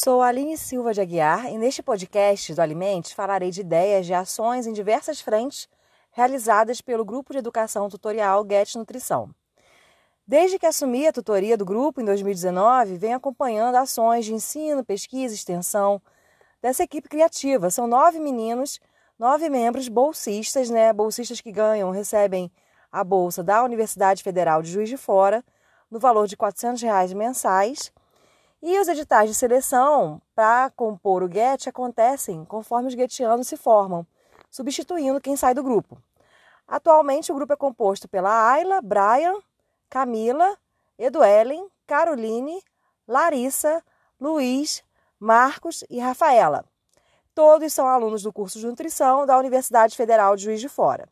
Sou Aline Silva de Aguiar e neste podcast do Alimente falarei de ideias de ações em diversas frentes realizadas pelo Grupo de Educação Tutorial Get Nutrição. Desde que assumi a tutoria do grupo em 2019, venho acompanhando ações de ensino, pesquisa, extensão dessa equipe criativa. São nove meninos, nove membros bolsistas, né? Bolsistas que ganham, recebem a bolsa da Universidade Federal de Juiz de Fora, no valor de 400 reais mensais. E os editais de seleção para compor o GET acontecem conforme os guetianos se formam, substituindo quem sai do grupo. Atualmente, o grupo é composto pela Ayla, Brian, Camila, Eduelen, Caroline, Larissa, Luiz, Marcos e Rafaela. Todos são alunos do curso de nutrição da Universidade Federal de Juiz de Fora.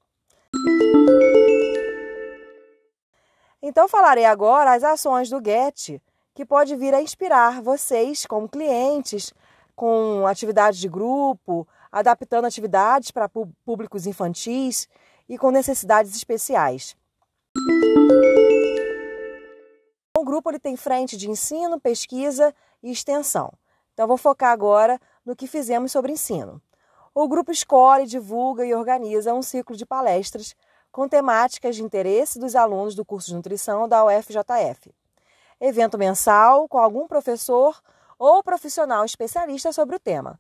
Então falarei agora as ações do GET, que pode vir a inspirar vocês como clientes, com atividades de grupo, adaptando atividades para públicos infantis e com necessidades especiais. O grupo ele tem frente de ensino, pesquisa e extensão. Então, vou focar agora no que fizemos sobre ensino. O grupo escolhe, divulga e organiza um ciclo de palestras com temáticas de interesse dos alunos do curso de nutrição da UFJF. Evento mensal com algum professor ou profissional especialista sobre o tema.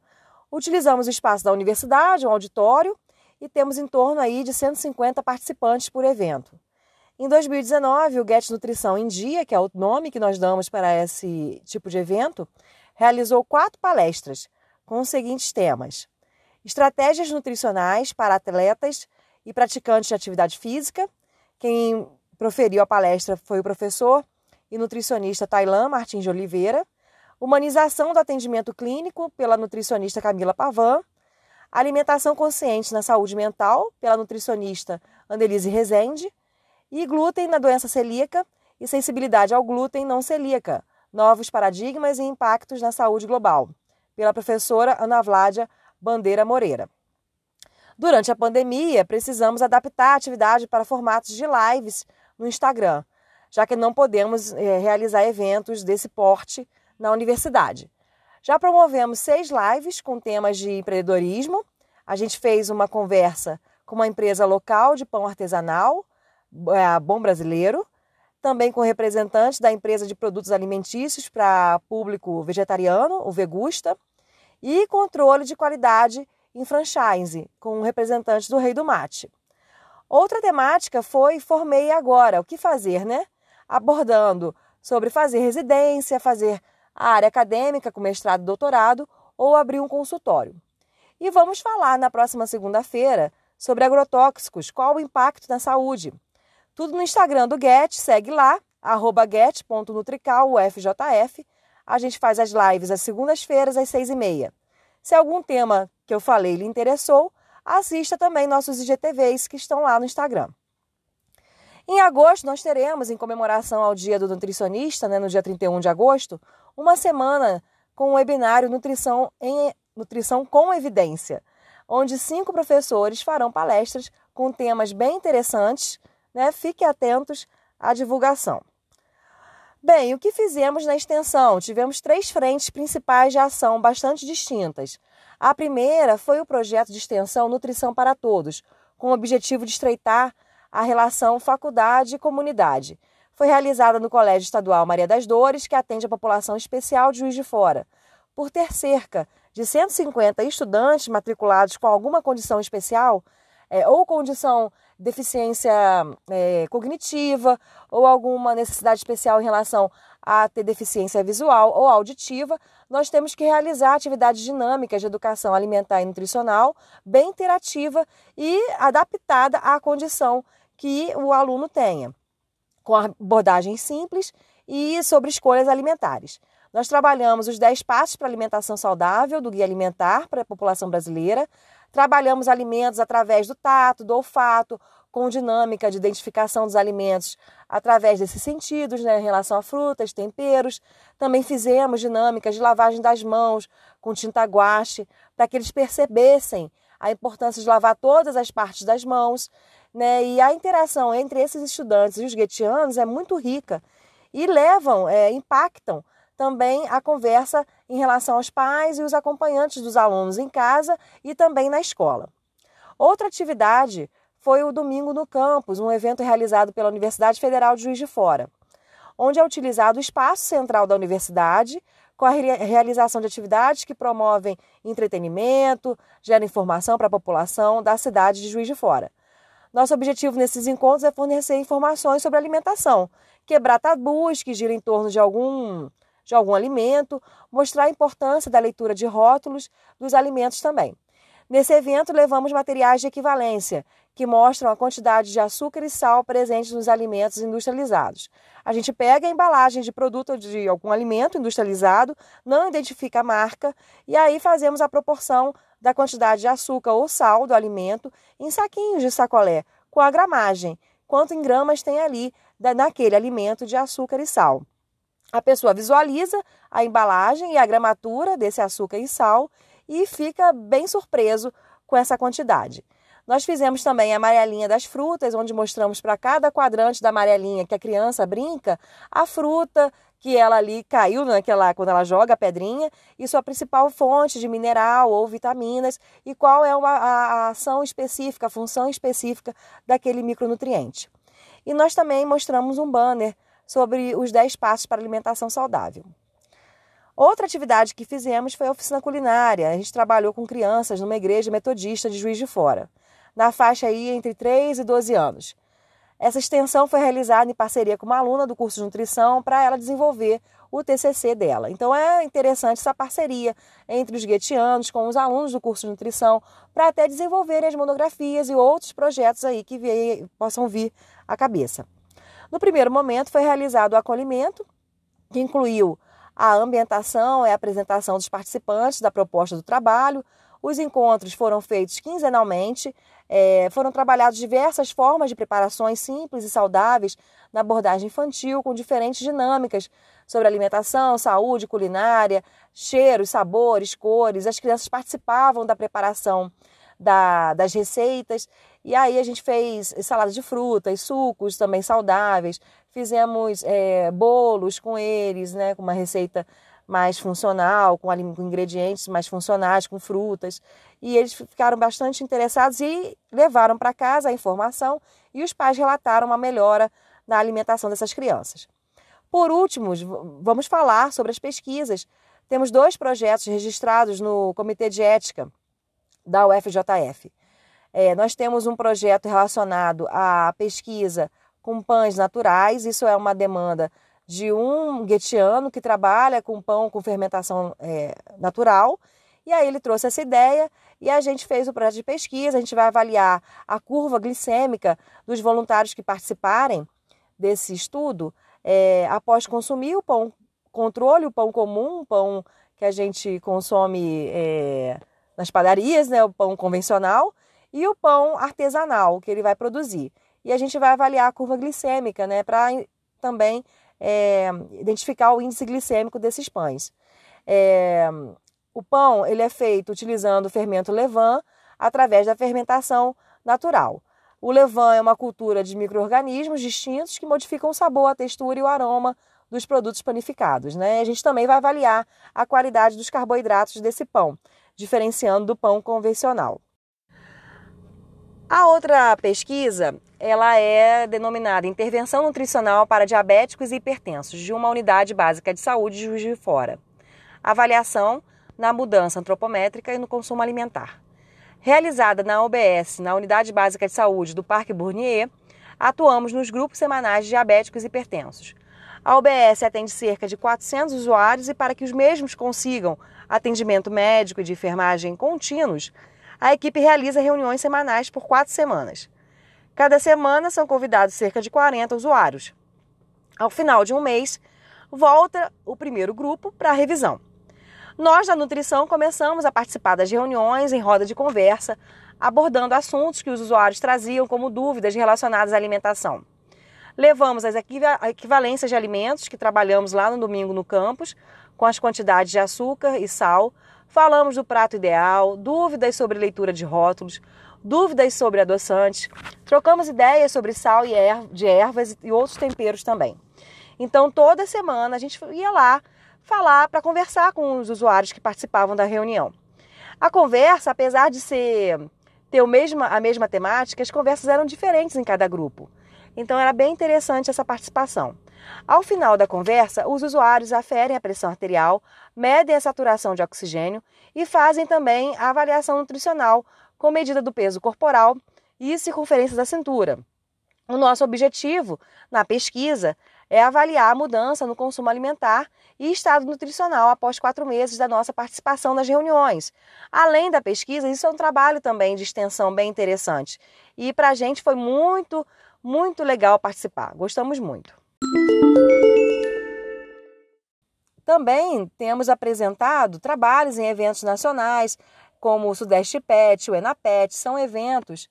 Utilizamos o espaço da universidade, um auditório, e temos em torno aí de 150 participantes por evento. Em 2019, o Get Nutrição em Dia, que é o nome que nós damos para esse tipo de evento, realizou quatro palestras com os seguintes temas: estratégias nutricionais para atletas e praticantes de atividade física. Quem proferiu a palestra foi o professor e nutricionista Tailan Martins de Oliveira. Humanização do atendimento clínico pela nutricionista Camila Pavan. Alimentação consciente na saúde mental pela nutricionista Annelise Rezende e glúten na doença celíaca e sensibilidade ao glúten não celíaca, novos paradigmas e impactos na saúde global, pela professora Ana Vládia Bandeira Moreira. Durante a pandemia, precisamos adaptar a atividade para formatos de lives no Instagram, já que não podemos é, realizar eventos desse porte na universidade. Já promovemos seis lives com temas de empreendedorismo. A gente fez uma conversa com uma empresa local de pão artesanal, é, Bom Brasileiro, também com representantes da empresa de produtos alimentícios para público vegetariano, o Vegusta, e controle de qualidade em franchise, com representantes do Rei do Mate. Outra temática foi Formei Agora, o que fazer, né? Abordando sobre fazer residência, fazer a área acadêmica com mestrado e doutorado ou abrir um consultório. E vamos falar na próxima segunda-feira sobre agrotóxicos, qual o impacto na saúde. Tudo no Instagram do Get, segue lá, arroba get.nutrical.ufjf. A gente faz as lives às segundas-feiras, às seis e meia. Se algum tema que eu falei lhe interessou, assista também nossos IGTVs que estão lá no Instagram. Em agosto, nós teremos, em comemoração ao Dia do Nutricionista, né, no dia 31 de agosto, uma semana com o webinário Nutrição, em, Nutrição com Evidência, onde cinco professores farão palestras com temas bem interessantes né? Fiquem atentos à divulgação. Bem, o que fizemos na extensão? Tivemos três frentes principais de ação bastante distintas. A primeira foi o projeto de extensão Nutrição para Todos, com o objetivo de estreitar a relação faculdade e comunidade. Foi realizada no Colégio Estadual Maria das Dores, que atende a população especial de Juiz de Fora. Por ter cerca de 150 estudantes matriculados com alguma condição especial, é, ou condição deficiência é, cognitiva ou alguma necessidade especial em relação a ter deficiência visual ou auditiva, nós temos que realizar atividades dinâmicas de educação alimentar e nutricional, bem interativa e adaptada à condição que o aluno tenha, com abordagens simples e sobre escolhas alimentares. Nós trabalhamos os 10 passos para alimentação saudável do Guia Alimentar para a população brasileira, Trabalhamos alimentos através do tato, do olfato, com dinâmica de identificação dos alimentos através desses sentidos, né, em relação a frutas, temperos. Também fizemos dinâmicas de lavagem das mãos com tinta guache, para que eles percebessem a importância de lavar todas as partes das mãos. Né? E a interação entre esses estudantes e os guetianos é muito rica e levam, é, impactam também a conversa em relação aos pais e os acompanhantes dos alunos em casa e também na escola. Outra atividade foi o Domingo no Campus, um evento realizado pela Universidade Federal de Juiz de Fora, onde é utilizado o espaço central da universidade com a realização de atividades que promovem entretenimento, geram informação para a população da cidade de Juiz de Fora. Nosso objetivo nesses encontros é fornecer informações sobre alimentação, quebrar tabus que giram em torno de algum, de algum alimento, mostrar a importância da leitura de rótulos dos alimentos também. Nesse evento, levamos materiais de equivalência, que mostram a quantidade de açúcar e sal presentes nos alimentos industrializados. A gente pega a embalagem de produto de algum alimento industrializado, não identifica a marca, e aí fazemos a proporção da quantidade de açúcar ou sal do alimento em saquinhos de sacolé, com a gramagem, quanto em gramas tem ali naquele alimento de açúcar e sal. A pessoa visualiza a embalagem e a gramatura desse açúcar e sal e fica bem surpreso com essa quantidade. Nós fizemos também a amarelinha das frutas, onde mostramos para cada quadrante da amarelinha que a criança brinca a fruta que ela ali caiu naquela quando ela joga a pedrinha e sua principal fonte de mineral ou vitaminas e qual é uma, a, a ação específica, a função específica daquele micronutriente. E nós também mostramos um banner sobre os 10 passos para alimentação saudável. Outra atividade que fizemos foi a oficina culinária. A gente trabalhou com crianças numa igreja metodista de Juiz de Fora na faixa aí entre 3 e 12 anos. Essa extensão foi realizada em parceria com uma aluna do curso de nutrição para ela desenvolver o TCC dela. Então é interessante essa parceria entre os guetianos com os alunos do curso de nutrição para até desenvolverem as monografias e outros projetos aí que possam vir à cabeça. No primeiro momento foi realizado o acolhimento, que incluiu a ambientação e a apresentação dos participantes da proposta do trabalho. Os encontros foram feitos quinzenalmente é, foram trabalhadas diversas formas de preparações simples e saudáveis na abordagem infantil, com diferentes dinâmicas sobre alimentação, saúde, culinária, cheiros, sabores, cores. As crianças participavam da preparação da, das receitas e aí a gente fez salada de frutas, sucos também saudáveis, fizemos é, bolos com eles, né, com uma receita mais funcional, com, ingredientes mais funcionais, com frutas. E eles ficaram bastante interessados e levaram para casa a informação e os pais relataram uma melhora na alimentação dessas crianças. Por último, vamos falar sobre as pesquisas. Temos dois projetos registrados no Comitê de Ética da UFJF. É, nós temos um projeto relacionado à pesquisa com pães naturais, isso é uma demanda de um guetiano que trabalha com pão com fermentação é, natural. E aí ele trouxe essa ideia e a gente fez o projeto de pesquisa. A gente vai avaliar a curva glicêmica dos voluntários que participarem desse estudo é, após consumir o pão controle, o pão comum, o pão que a gente consome é, nas padarias, né, o pão convencional, e o pão artesanal que ele vai produzir. E a gente vai avaliar a curva glicêmica, né, para também é, identificar o índice glicêmico desses pães. É, o pão ele é feito utilizando o fermento levain através da fermentação natural. O levain é uma cultura de micro-organismos distintos que modificam o sabor, a textura e o aroma dos produtos panificados. Né? A gente também vai avaliar a qualidade dos carboidratos desse pão, diferenciando do pão convencional. A outra pesquisa, ela é denominada Intervenção Nutricional para Diabéticos e Hipertensos, de uma unidade básica de saúde de Juiz de Fora. Avaliação na mudança antropométrica e no consumo alimentar. Realizada na UBS, na Unidade Básica de Saúde do Parque Bournier, atuamos nos grupos semanais de diabéticos e hipertensos. A UBS atende cerca de 400 usuários e para que os mesmos consigam atendimento médico e de enfermagem contínuos, a equipe realiza reuniões semanais por quatro semanas. Cada semana são convidados cerca de 40 usuários. Ao final de um mês, volta o primeiro grupo para a revisão. Nós, da nutrição, começamos a participar das reuniões em roda de conversa, abordando assuntos que os usuários traziam como dúvidas relacionadas à alimentação. Levamos as equivalências de alimentos que trabalhamos lá no domingo no campus, com as quantidades de açúcar e sal, Falamos do prato ideal, dúvidas sobre leitura de rótulos, dúvidas sobre adoçantes, trocamos ideias sobre sal e er de ervas e outros temperos também. Então, toda semana a gente ia lá falar, para conversar com os usuários que participavam da reunião. A conversa, apesar de ser ter o mesmo, a mesma temática, as conversas eram diferentes em cada grupo. Então era bem interessante essa participação. Ao final da conversa, os usuários aferem a pressão arterial, medem a saturação de oxigênio e fazem também a avaliação nutricional com medida do peso corporal e circunferência da cintura. O nosso objetivo na pesquisa é avaliar a mudança no consumo alimentar e estado nutricional após quatro meses da nossa participação nas reuniões. Além da pesquisa, isso é um trabalho também de extensão bem interessante. E para a gente foi muito, muito legal participar. Gostamos muito. Também temos apresentado trabalhos em eventos nacionais, como o Sudeste PET, o ENAPET, são eventos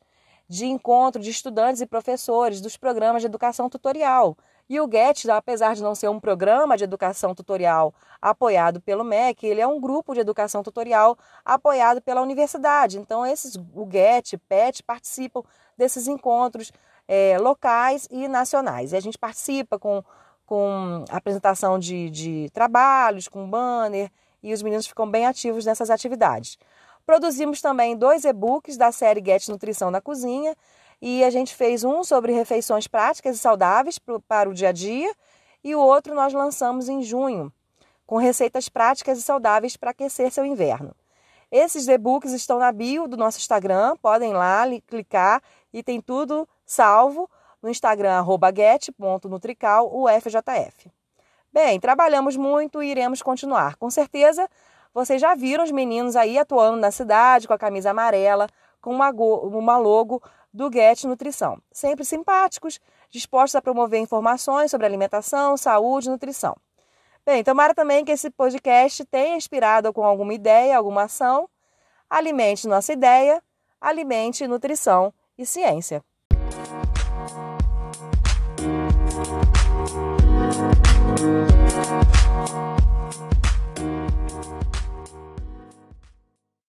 de encontro de estudantes e professores dos programas de educação tutorial. E o GET, apesar de não ser um programa de educação tutorial apoiado pelo MEC, ele é um grupo de educação tutorial apoiado pela universidade. Então, esses, o GET, PET, participam desses encontros é, locais e nacionais. E a gente participa com, com apresentação de, de trabalhos, com banner, e os meninos ficam bem ativos nessas atividades. Produzimos também dois e-books da série Get Nutrição na Cozinha e a gente fez um sobre refeições práticas e saudáveis para o dia a dia e o outro nós lançamos em junho, com receitas práticas e saudáveis para aquecer seu inverno. Esses e-books estão na bio do nosso Instagram, podem lá clicar e tem tudo salvo no Instagram get.nutrical, UFJF. Bem, trabalhamos muito e iremos continuar. Com certeza vocês já viram os meninos aí atuando na cidade com a camisa amarela, com uma, uma logo do Get Nutrição. Sempre simpáticos, dispostos a promover informações sobre alimentação, saúde e nutrição. Bem, tomara também que esse podcast tenha inspirado com alguma ideia, alguma ação. Alimente nossa ideia, alimente nutrição e ciência.